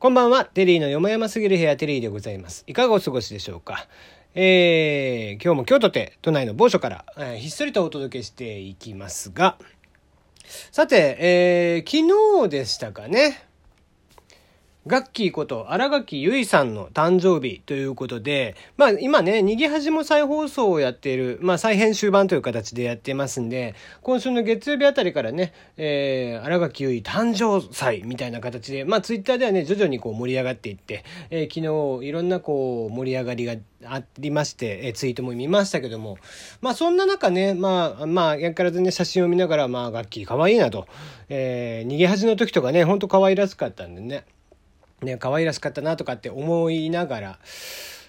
こんばんは、テリーのよもやますぎる部屋テリーでございます。いかがお過ごしでしょうか？えー、今日も京都で都内の某所から、えー、ひっそりとお届けしていきますが、さて、えー、昨日でしたかね。ガッキーこと荒垣結衣さんの誕生日ということで、まあ今ね、逃げ恥も再放送をやっている、まあ再編集版という形でやってますんで、今週の月曜日あたりからね、えー、荒垣結衣誕生祭みたいな形で、まあツイッターではね、徐々にこう盛り上がっていって、えー、昨日いろんなこう盛り上がりがありまして、えー、ツイートも見ましたけども、まあそんな中ね、まあ、まあ、やからずね、写真を見ながら、まあ、ガッキー可愛いなと、えー、逃げ恥の時とかね、ほんと可愛らしかったんでね、ね、可愛らしかったなとかって思いながら、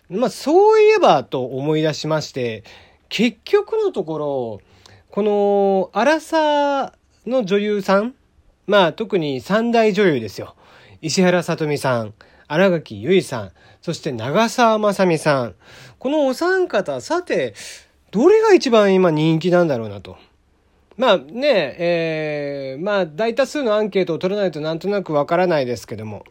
まあそういえばと思い出しまして、結局のところ、この、荒さの女優さん、まあ特に三大女優ですよ。石原さとみさん、荒垣結衣さん、そして長澤まさみさん。このお三方、さて、どれが一番今人気なんだろうなと。まあね、えー、まあ大多数のアンケートを取らないとなんとなくわからないですけども、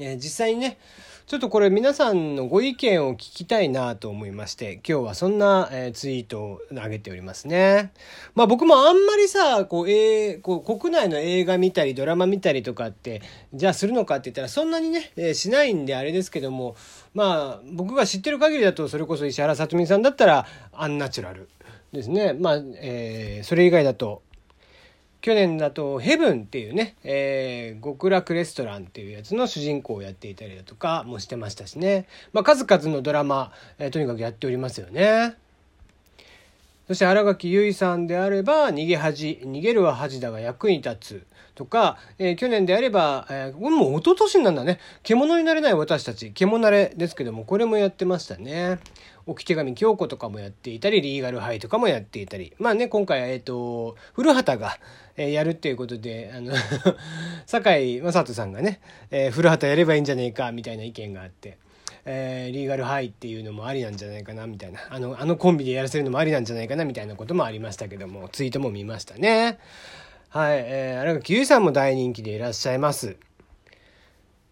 えー、実際にね、ちょっとこれ皆さんのご意見を聞きたいなと思いまして、今日はそんな、えー、ツイートを上げておりますね。まあ僕もあんまりさ、こう、えー、こう国内の映画見たりドラマ見たりとかって、じゃあするのかって言ったらそんなにね、えー、しないんであれですけども、まあ僕が知ってる限りだとそれこそ石原さとみさんだったらアンナチュラルですね。まあ、えー、それ以外だと去年だと「ヘブン」っていうね、えー、極楽レストランっていうやつの主人公をやっていたりだとかもしてましたしね、まあ、数々のドラマ、えー、とにかくやっておりますよね。そして新垣結衣さんであれば「逃げ恥逃げるは恥だが役に立つ」とか、えー、去年であれば、えー、これもう一昨年なんだね「獣になれない私たち」獣慣れですけどもこれもやってましたね。置き手紙京子とかもやっていたり、リーガルハイとかもやっていたり。まあね、今回は、えっ、ー、と、古畑が、えー、やるっていうことで、あの 堺井雅人さんがね、えー、古畑やればいいんじゃねえか、みたいな意見があって。えー、リーガルハイっていうのもありなんじゃないかなみたいなあのあのコンビでやらせるのもありなんじゃないかなみたいなこともありましたけどもツイートも見ましたねはい、えー、荒垣結衣さんも大人気でいらっしゃいます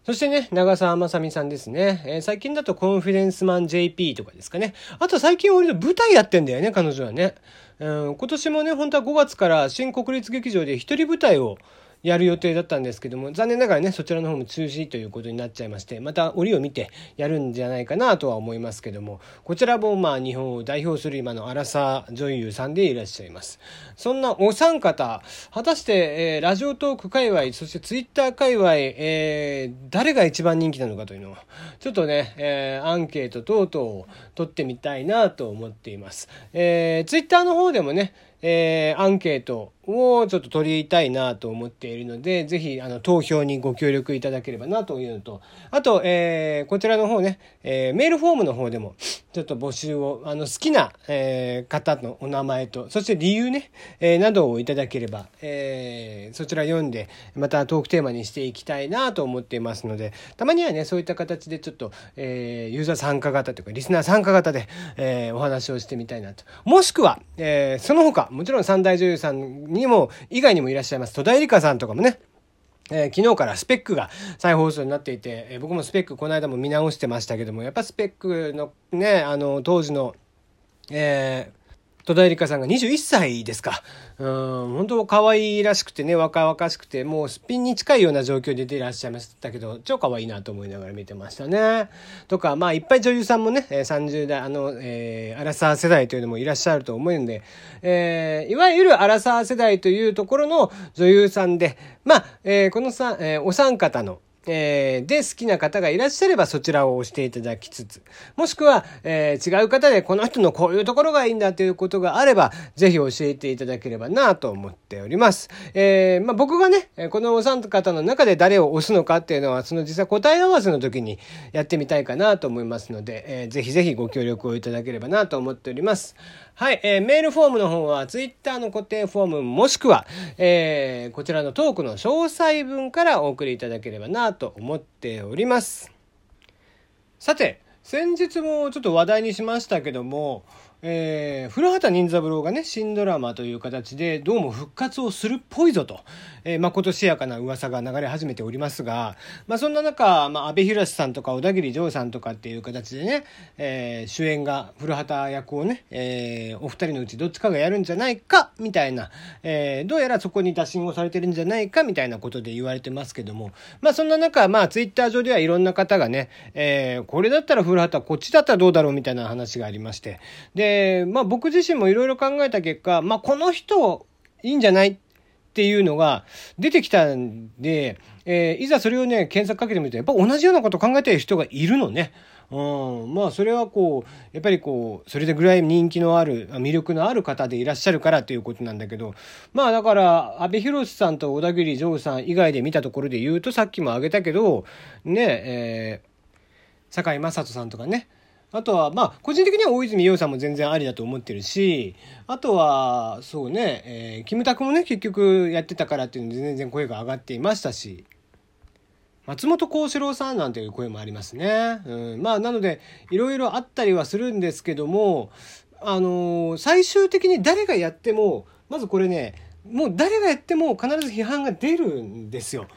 そしてね、長澤まさみさんですね。えー、最近だとコンフィデンスマン JP とかですかね。あと最近俺の舞台やってんだよね、彼女はね。うん、今年もね、本当は5月から新国立劇場で一人舞台をやる予定だったんですけども残念ながらねそちらの方も中止ということになっちゃいましてまた折を見てやるんじゃないかなとは思いますけどもこちらもまあ日本を代表する今の荒さ女優さんでいらっしゃいます。そんなお三方果たして、えー、ラジオトーク界隈そしてツイッター界隈、えー、誰が一番人気なのかというのをちょっとね、えー、アンケート等々を取ってみたいなと思っています、えー、ツイッターの方でもねえー、アンケートをちょっと取りたいなと思っているので、ぜひ、あの、投票にご協力いただければなというのと、あと、えー、こちらの方ね、えー、メールフォームの方でも、ちょっと募集を、あの、好きな、えー、方のお名前と、そして理由ね、えー、などをいただければ、えー、そちら読んで、またトークテーマにしていきたいなと思っていますので、たまにはね、そういった形でちょっと、えー、ユーザー参加型というか、リスナー参加型で、えー、お話をしてみたいなと。もしくは、えー、その他、もちろん三大女優さんにも、以外にもいらっしゃいます。戸田恵梨香さんとかもね、えー、昨日からスペックが再放送になっていて、えー、僕もスペックこの間も見直してましたけども、やっぱスペックのね、あの、当時の、えー、戸田恵梨香さんが21歳ですか。うん、本当可愛いらしくてね、若々しくて、もうすっぴんに近いような状況で出ていらっしゃいましたけど、超可愛いなと思いながら見てましたね。とか、まあいっぱい女優さんもね、30代、あの、えー、アラサー世代というのもいらっしゃると思うんで、えー、いわゆるアラサー世代というところの女優さんで、まあ、えー、このさ、えー、お三方の、えー、で好きな方がいらっしゃればそちらを押していただきつつ、もしくは、えー、違う方でこの人のこういうところがいいんだということがあれば、ぜひ教えていただければなと思っております。えー、まあ、僕がね、このお三方の中で誰を押すのかっていうのは、その実際答え合わせの時にやってみたいかなと思いますので、えー、ぜひぜひご協力をいただければなと思っております。はい、えー、メールフォームの方は Twitter の固定フォームもしくは、えー、こちらのトークの詳細文からお送りいただければなとと思っております。さて、先日もちょっと話題にしましたけども、えー、古畑任三郎がね、新ドラマという形で、どうも復活をするっぽいぞと、えー、まことしやかな噂が流れ始めておりますが、まあ、そんな中、まあ、安倍博さんとか小田切丈さんとかっていう形でね、えー、主演が古畑役をね、えー、お二人のうちどっちかがやるんじゃないか、みたいな、えー、どうやらそこに打診をされてるんじゃないか、みたいなことで言われてますけども、まあ、そんな中、まあ、ツイッター上ではいろんな方がね、えー、これだったら古畑こっちだったらどうだろうみたいな話がありまして、で、で、まあ僕自身もいろいろ考えた結果、まあこの人いいんじゃないっていうのが出てきたんで、えー、いざそれをね、検索かけてみると、やっぱ同じようなこと考えてる人がいるのね。うん、まあそれはこうやっぱりこうそれでぐらい人気のある魅力のある方でいらっしゃるからということなんだけどまあだから阿部寛さんと小田切丈さん以外で見たところで言うとさっきも挙げたけどねえー、堺雅人さんとかねあとは、まあ、個人的には大泉洋さんも全然ありだと思ってるし、あとは、そうね、えー、キムタクもね、結局やってたからっていうので全然声が上がっていましたし、松本幸四郎さんなんていう声もありますね。うん、まあ、なので、いろいろあったりはするんですけども、あのー、最終的に誰がやっても、まずこれね、もう誰がやっても必ず批判が出るんですよ。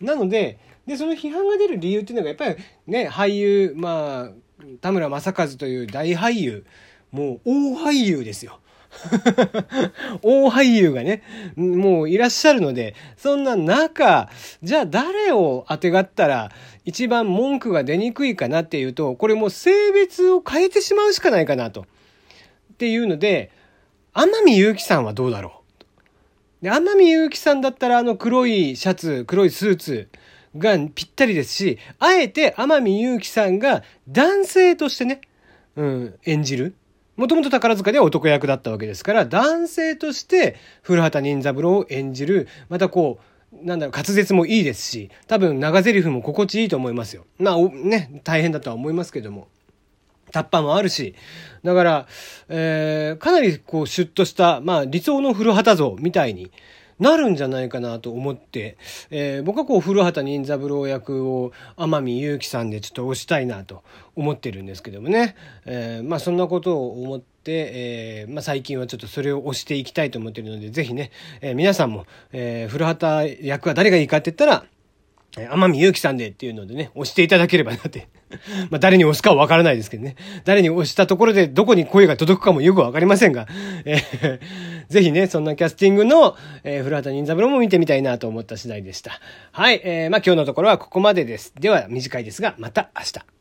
なので、で、その批判が出る理由っていうのがやっぱりね、俳優、まあ、田村正和という大俳優もう大俳優ですよ。大俳優がね、もういらっしゃるので、そんな中、じゃあ誰を当てがったら一番文句が出にくいかなっていうと、これもう性別を変えてしまうしかないかなと。っていうので、天海祐希さんはどうだろうで、天海祐希さんだったらあの黒いシャツ、黒いスーツ、がぴったりですし、あえて天海祐希さんが男性としてね、うん、演じる。もともと宝塚では男役だったわけですから、男性として古畑任三郎を演じる、またこう、なんだろう、滑舌もいいですし、多分長台詞も心地いいと思いますよ。まあ、ね、大変だとは思いますけども。タッパもあるし、だから、えー、かなりこうシュッとした、まあ理想の古畑像みたいに、なるんじゃないかなと思って、えー、僕はこう古畑任三郎役を天海祐希さんでちょっと推したいなと思ってるんですけどもね、えー、まあそんなことを思って、えーまあ、最近はちょっとそれを推していきたいと思ってるのでぜひね、えー、皆さんも、えー、古畑役は誰がいいかって言ったら天海祐希さんでっていうのでね、押していただければなって まあ誰に押すかはわからないですけどね。誰に押したところでどこに声が届くかもよくわかりませんが、えー、ぜひね、そんなキャスティングの、えー、古畑任三郎も見てみたいなと思った次第でした。はい、えー、まあ今日のところはここまでです。では短いですが、また明日。